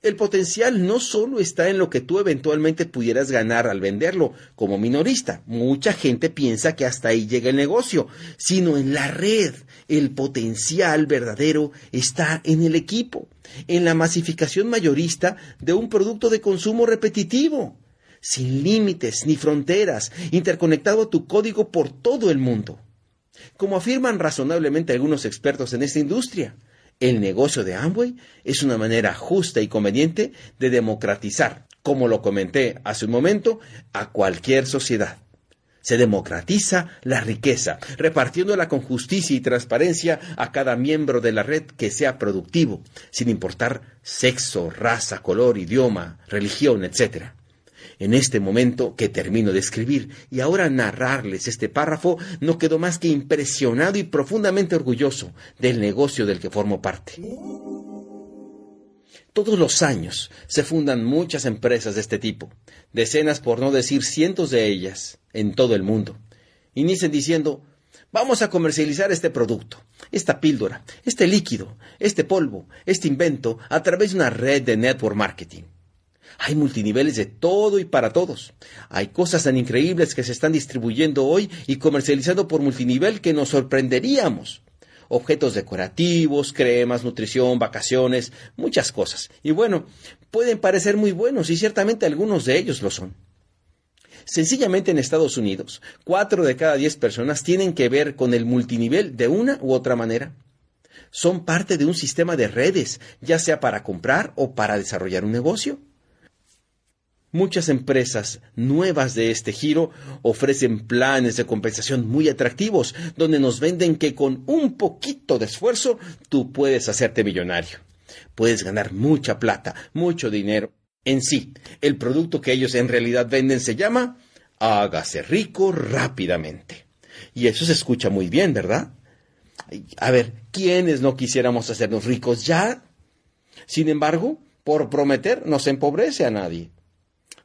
El potencial no solo está en lo que tú eventualmente pudieras ganar al venderlo como minorista. Mucha gente piensa que hasta ahí llega el negocio, sino en la red. El potencial verdadero está en el equipo, en la masificación mayorista de un producto de consumo repetitivo, sin límites ni fronteras, interconectado a tu código por todo el mundo. Como afirman razonablemente algunos expertos en esta industria, el negocio de Amway es una manera justa y conveniente de democratizar, como lo comenté hace un momento, a cualquier sociedad. Se democratiza la riqueza, repartiéndola con justicia y transparencia a cada miembro de la red que sea productivo, sin importar sexo, raza, color, idioma, religión, etc en este momento que termino de escribir y ahora narrarles este párrafo, no quedo más que impresionado y profundamente orgulloso del negocio del que formo parte. Todos los años se fundan muchas empresas de este tipo, decenas por no decir cientos de ellas, en todo el mundo. Inician diciendo, vamos a comercializar este producto, esta píldora, este líquido, este polvo, este invento, a través de una red de network marketing. Hay multiniveles de todo y para todos. Hay cosas tan increíbles que se están distribuyendo hoy y comercializando por multinivel que nos sorprenderíamos. Objetos decorativos, cremas, nutrición, vacaciones, muchas cosas. Y bueno, pueden parecer muy buenos y ciertamente algunos de ellos lo son. Sencillamente en Estados Unidos, cuatro de cada diez personas tienen que ver con el multinivel de una u otra manera. Son parte de un sistema de redes, ya sea para comprar o para desarrollar un negocio. Muchas empresas nuevas de este giro ofrecen planes de compensación muy atractivos, donde nos venden que con un poquito de esfuerzo tú puedes hacerte millonario. Puedes ganar mucha plata, mucho dinero. En sí, el producto que ellos en realidad venden se llama hágase rico rápidamente. Y eso se escucha muy bien, ¿verdad? A ver, ¿quiénes no quisiéramos hacernos ricos ya? Sin embargo, por prometer no se empobrece a nadie.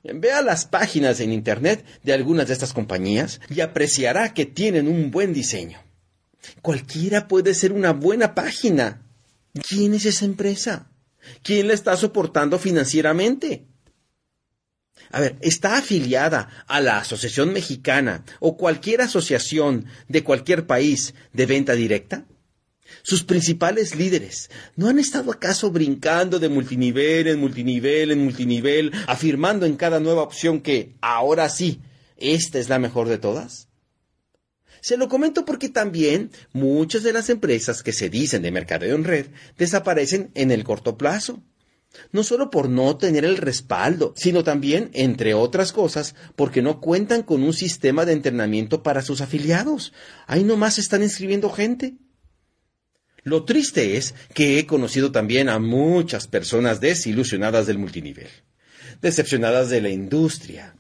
Vea las páginas en Internet de algunas de estas compañías y apreciará que tienen un buen diseño. Cualquiera puede ser una buena página. ¿Quién es esa empresa? ¿Quién la está soportando financieramente? A ver, ¿está afiliada a la Asociación Mexicana o cualquier asociación de cualquier país de venta directa? Sus principales líderes, ¿no han estado acaso brincando de multinivel en multinivel en multinivel, afirmando en cada nueva opción que ahora sí, esta es la mejor de todas? Se lo comento porque también muchas de las empresas que se dicen de mercadeo en red desaparecen en el corto plazo. No solo por no tener el respaldo, sino también, entre otras cosas, porque no cuentan con un sistema de entrenamiento para sus afiliados. Ahí nomás están inscribiendo gente. Lo triste es que he conocido también a muchas personas desilusionadas del multinivel, decepcionadas de la industria.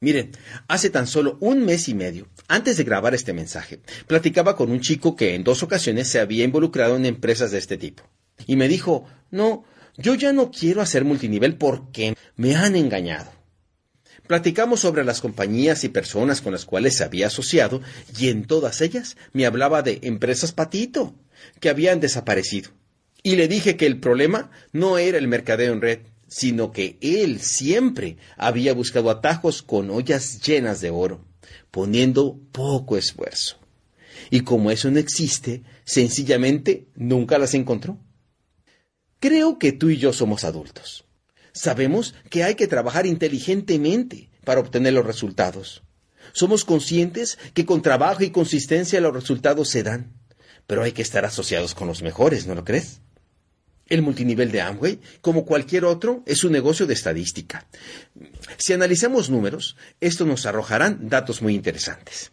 Miren, hace tan solo un mes y medio, antes de grabar este mensaje, platicaba con un chico que en dos ocasiones se había involucrado en empresas de este tipo. Y me dijo, no, yo ya no quiero hacer multinivel porque me han engañado. Platicamos sobre las compañías y personas con las cuales se había asociado y en todas ellas me hablaba de empresas patito, que habían desaparecido. Y le dije que el problema no era el mercadeo en red, sino que él siempre había buscado atajos con ollas llenas de oro, poniendo poco esfuerzo. Y como eso no existe, sencillamente nunca las encontró. Creo que tú y yo somos adultos. Sabemos que hay que trabajar inteligentemente para obtener los resultados. Somos conscientes que con trabajo y consistencia los resultados se dan pero hay que estar asociados con los mejores, ¿no lo crees? El multinivel de Amway, como cualquier otro, es un negocio de estadística. Si analizamos números, esto nos arrojarán datos muy interesantes.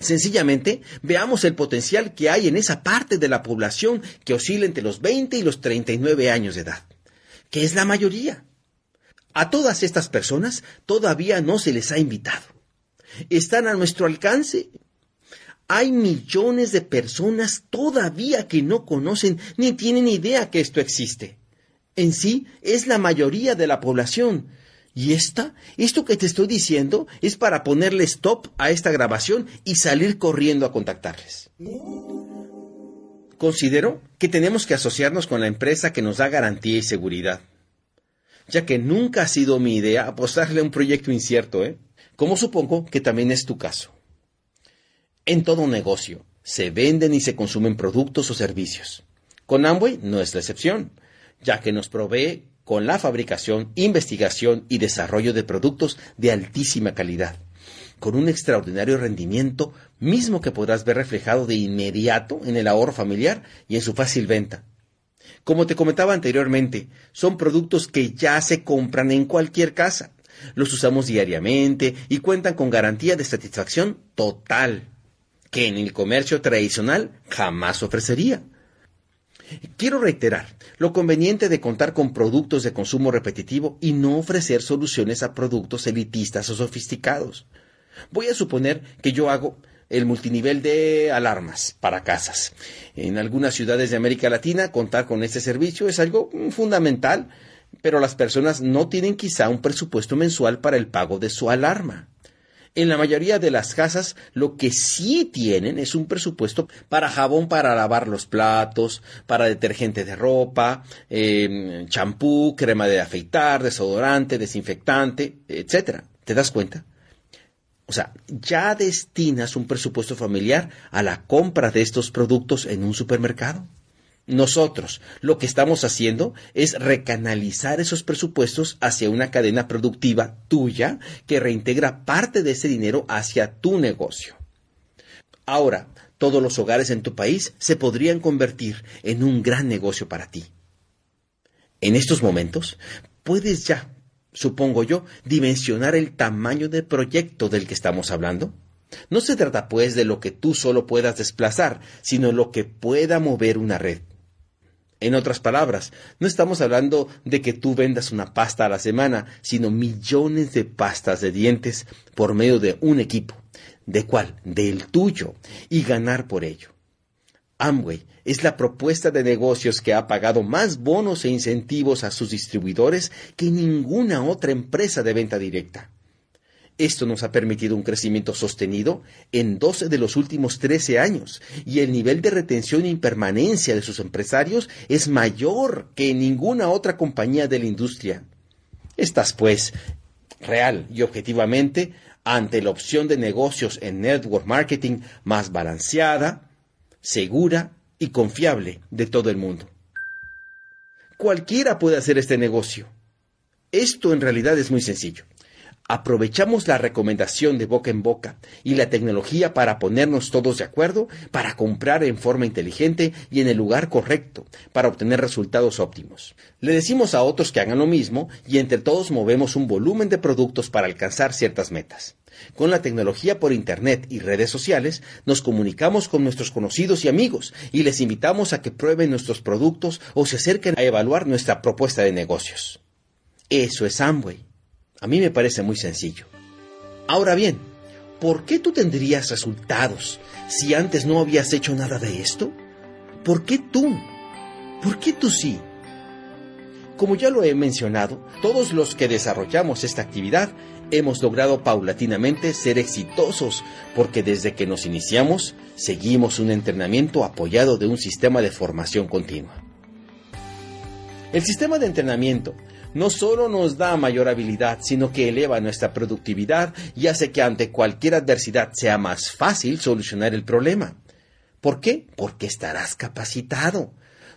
Sencillamente, veamos el potencial que hay en esa parte de la población que oscila entre los 20 y los 39 años de edad, que es la mayoría. A todas estas personas todavía no se les ha invitado. Están a nuestro alcance. Hay millones de personas todavía que no conocen ni tienen idea que esto existe. En sí, es la mayoría de la población, y esta, esto que te estoy diciendo, es para ponerle stop a esta grabación y salir corriendo a contactarles. Considero que tenemos que asociarnos con la empresa que nos da garantía y seguridad, ya que nunca ha sido mi idea apostarle a un proyecto incierto, ¿eh? Como supongo que también es tu caso. En todo negocio, se venden y se consumen productos o servicios. Con Amway no es la excepción, ya que nos provee con la fabricación, investigación y desarrollo de productos de altísima calidad, con un extraordinario rendimiento mismo que podrás ver reflejado de inmediato en el ahorro familiar y en su fácil venta. Como te comentaba anteriormente, son productos que ya se compran en cualquier casa. Los usamos diariamente y cuentan con garantía de satisfacción total, que en el comercio tradicional jamás ofrecería. Quiero reiterar lo conveniente de contar con productos de consumo repetitivo y no ofrecer soluciones a productos elitistas o sofisticados. Voy a suponer que yo hago el multinivel de alarmas para casas. En algunas ciudades de América Latina contar con este servicio es algo fundamental, pero las personas no tienen quizá un presupuesto mensual para el pago de su alarma. En la mayoría de las casas lo que sí tienen es un presupuesto para jabón para lavar los platos, para detergente de ropa, em, champú, crema de afeitar, desodorante, desinfectante, etc. ¿Te das cuenta? O sea, ya destinas un presupuesto familiar a la compra de estos productos en un supermercado. Nosotros lo que estamos haciendo es recanalizar esos presupuestos hacia una cadena productiva tuya que reintegra parte de ese dinero hacia tu negocio. Ahora, todos los hogares en tu país se podrían convertir en un gran negocio para ti. En estos momentos, puedes ya, supongo yo, dimensionar el tamaño del proyecto del que estamos hablando. No se trata pues de lo que tú solo puedas desplazar, sino lo que pueda mover una red. En otras palabras, no estamos hablando de que tú vendas una pasta a la semana, sino millones de pastas de dientes por medio de un equipo. ¿De cuál? Del tuyo. Y ganar por ello. Amway es la propuesta de negocios que ha pagado más bonos e incentivos a sus distribuidores que ninguna otra empresa de venta directa. Esto nos ha permitido un crecimiento sostenido en 12 de los últimos 13 años y el nivel de retención y permanencia de sus empresarios es mayor que en ninguna otra compañía de la industria. Estás, pues, real y objetivamente ante la opción de negocios en network marketing más balanceada, segura y confiable de todo el mundo. Cualquiera puede hacer este negocio. Esto en realidad es muy sencillo aprovechamos la recomendación de boca en boca y la tecnología para ponernos todos de acuerdo, para comprar en forma inteligente y en el lugar correcto, para obtener resultados óptimos. Le decimos a otros que hagan lo mismo y entre todos movemos un volumen de productos para alcanzar ciertas metas. Con la tecnología por Internet y redes sociales, nos comunicamos con nuestros conocidos y amigos y les invitamos a que prueben nuestros productos o se acerquen a evaluar nuestra propuesta de negocios. Eso es Amway a mí me parece muy sencillo. Ahora bien, ¿por qué tú tendrías resultados si antes no habías hecho nada de esto? ¿Por qué tú? ¿Por qué tú sí? Como ya lo he mencionado, todos los que desarrollamos esta actividad hemos logrado paulatinamente ser exitosos porque desde que nos iniciamos seguimos un entrenamiento apoyado de un sistema de formación continua. El sistema de entrenamiento no solo nos da mayor habilidad, sino que eleva nuestra productividad y hace que ante cualquier adversidad sea más fácil solucionar el problema. ¿Por qué? Porque estarás capacitado.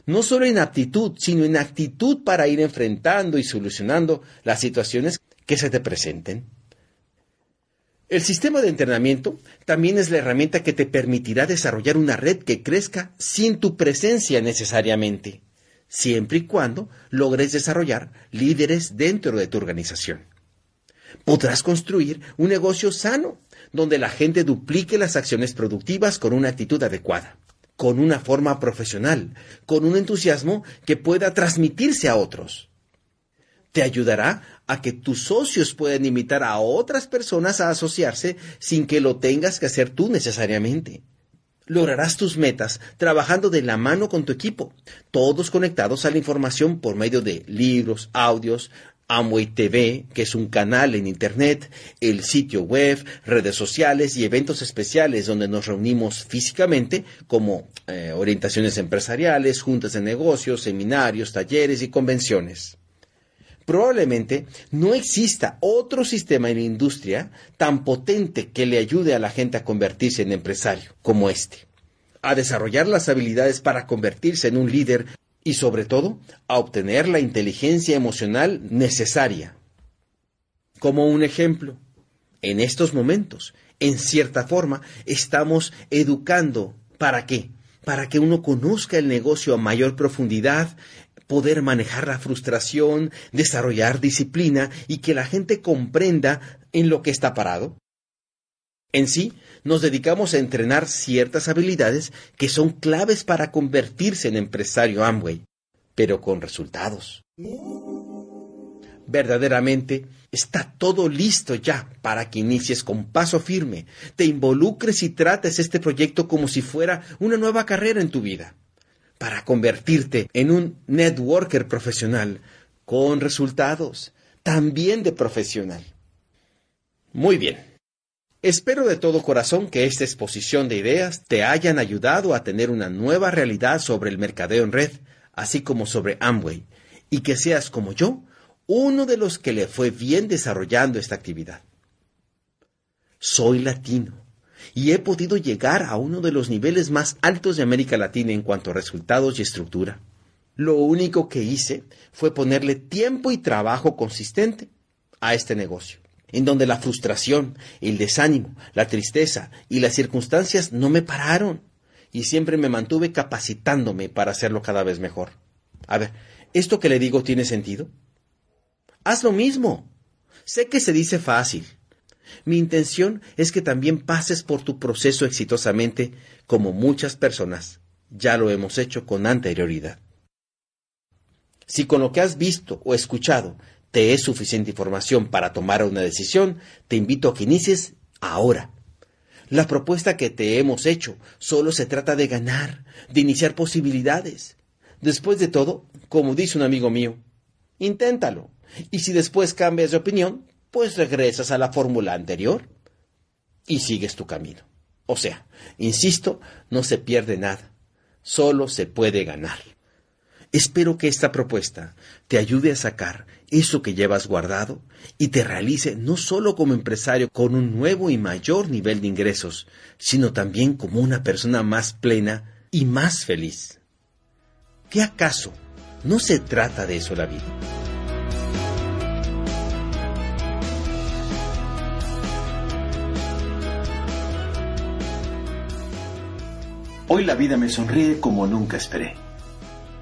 No solo en aptitud, sino en actitud para ir enfrentando y solucionando las situaciones que se te presenten. El sistema de entrenamiento también es la herramienta que te permitirá desarrollar una red que crezca sin tu presencia necesariamente, siempre y cuando logres desarrollar líderes dentro de tu organización. Podrás construir un negocio sano, donde la gente duplique las acciones productivas con una actitud adecuada, con una forma profesional, con un entusiasmo que pueda transmitirse a otros. Te ayudará a que tus socios puedan invitar a otras personas a asociarse sin que lo tengas que hacer tú necesariamente. Lograrás tus metas trabajando de la mano con tu equipo, todos conectados a la información por medio de libros, audios, Amway TV, que es un canal en Internet, el sitio web, redes sociales y eventos especiales donde nos reunimos físicamente, como eh, orientaciones empresariales, juntas de negocios, seminarios, talleres y convenciones. Probablemente no exista otro sistema en la industria tan potente que le ayude a la gente a convertirse en empresario como este, a desarrollar las habilidades para convertirse en un líder y sobre todo a obtener la inteligencia emocional necesaria. Como un ejemplo, en estos momentos, en cierta forma, estamos educando. ¿Para qué? Para que uno conozca el negocio a mayor profundidad, poder manejar la frustración, desarrollar disciplina y que la gente comprenda en lo que está parado. En sí, nos dedicamos a entrenar ciertas habilidades que son claves para convertirse en empresario Amway, pero con resultados. Verdaderamente está todo listo ya para que inicies con paso firme, te involucres y trates este proyecto como si fuera una nueva carrera en tu vida, para convertirte en un networker profesional con resultados, también de profesional. Muy bien. Espero de todo corazón que esta exposición de ideas te hayan ayudado a tener una nueva realidad sobre el mercadeo en red, así como sobre Amway, y que seas como yo, uno de los que le fue bien desarrollando esta actividad. Soy latino y he podido llegar a uno de los niveles más altos de América Latina en cuanto a resultados y estructura. Lo único que hice fue ponerle tiempo y trabajo consistente a este negocio en donde la frustración, el desánimo, la tristeza y las circunstancias no me pararon y siempre me mantuve capacitándome para hacerlo cada vez mejor. A ver, ¿esto que le digo tiene sentido? Haz lo mismo. Sé que se dice fácil. Mi intención es que también pases por tu proceso exitosamente como muchas personas ya lo hemos hecho con anterioridad. Si con lo que has visto o escuchado te es suficiente información para tomar una decisión, te invito a que inicies ahora. La propuesta que te hemos hecho solo se trata de ganar, de iniciar posibilidades. Después de todo, como dice un amigo mío, inténtalo. Y si después cambias de opinión, pues regresas a la fórmula anterior y sigues tu camino. O sea, insisto, no se pierde nada, solo se puede ganar. Espero que esta propuesta te ayude a sacar eso que llevas guardado y te realice no solo como empresario con un nuevo y mayor nivel de ingresos, sino también como una persona más plena y más feliz. ¿Qué acaso no se trata de eso la vida? Hoy la vida me sonríe como nunca esperé.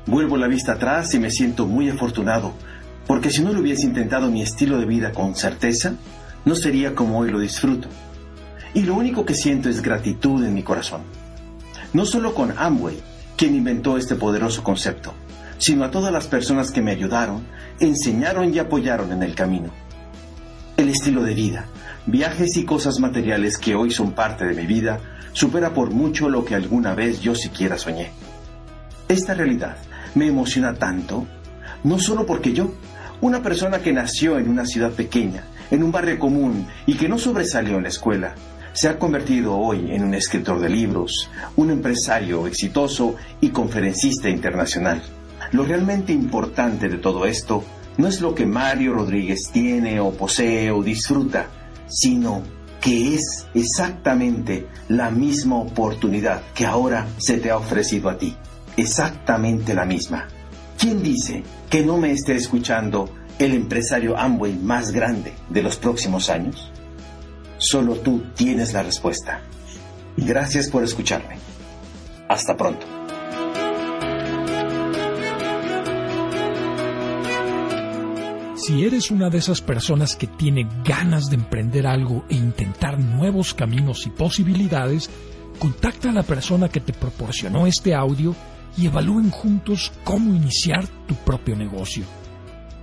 Vuelvo la vista atrás y me siento muy afortunado, porque si no lo hubiese intentado mi estilo de vida con certeza, no sería como hoy lo disfruto. Y lo único que siento es gratitud en mi corazón. No solo con Amway, quien inventó este poderoso concepto, sino a todas las personas que me ayudaron, enseñaron y apoyaron en el camino. El estilo de vida, viajes y cosas materiales que hoy son parte de mi vida, supera por mucho lo que alguna vez yo siquiera soñé. Esta realidad me emociona tanto, no solo porque yo, una persona que nació en una ciudad pequeña, en un barrio común y que no sobresalió en la escuela, se ha convertido hoy en un escritor de libros, un empresario exitoso y conferencista internacional. Lo realmente importante de todo esto no es lo que Mario Rodríguez tiene o posee o disfruta, sino que es exactamente la misma oportunidad que ahora se te ha ofrecido a ti exactamente la misma. ¿Quién dice que no me esté escuchando el empresario Amway más grande de los próximos años? Solo tú tienes la respuesta. Gracias por escucharme. Hasta pronto. Si eres una de esas personas que tiene ganas de emprender algo e intentar nuevos caminos y posibilidades, contacta a la persona que te proporcionó este audio y evalúen juntos cómo iniciar tu propio negocio.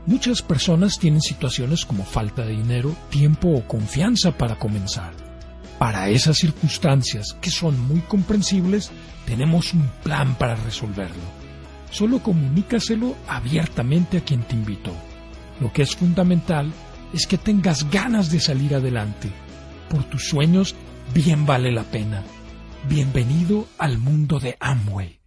Muchas personas tienen situaciones como falta de dinero, tiempo o confianza para comenzar. Para esas circunstancias, que son muy comprensibles, tenemos un plan para resolverlo. Solo comunícaselo abiertamente a quien te invitó. Lo que es fundamental es que tengas ganas de salir adelante. Por tus sueños bien vale la pena. Bienvenido al mundo de Amway.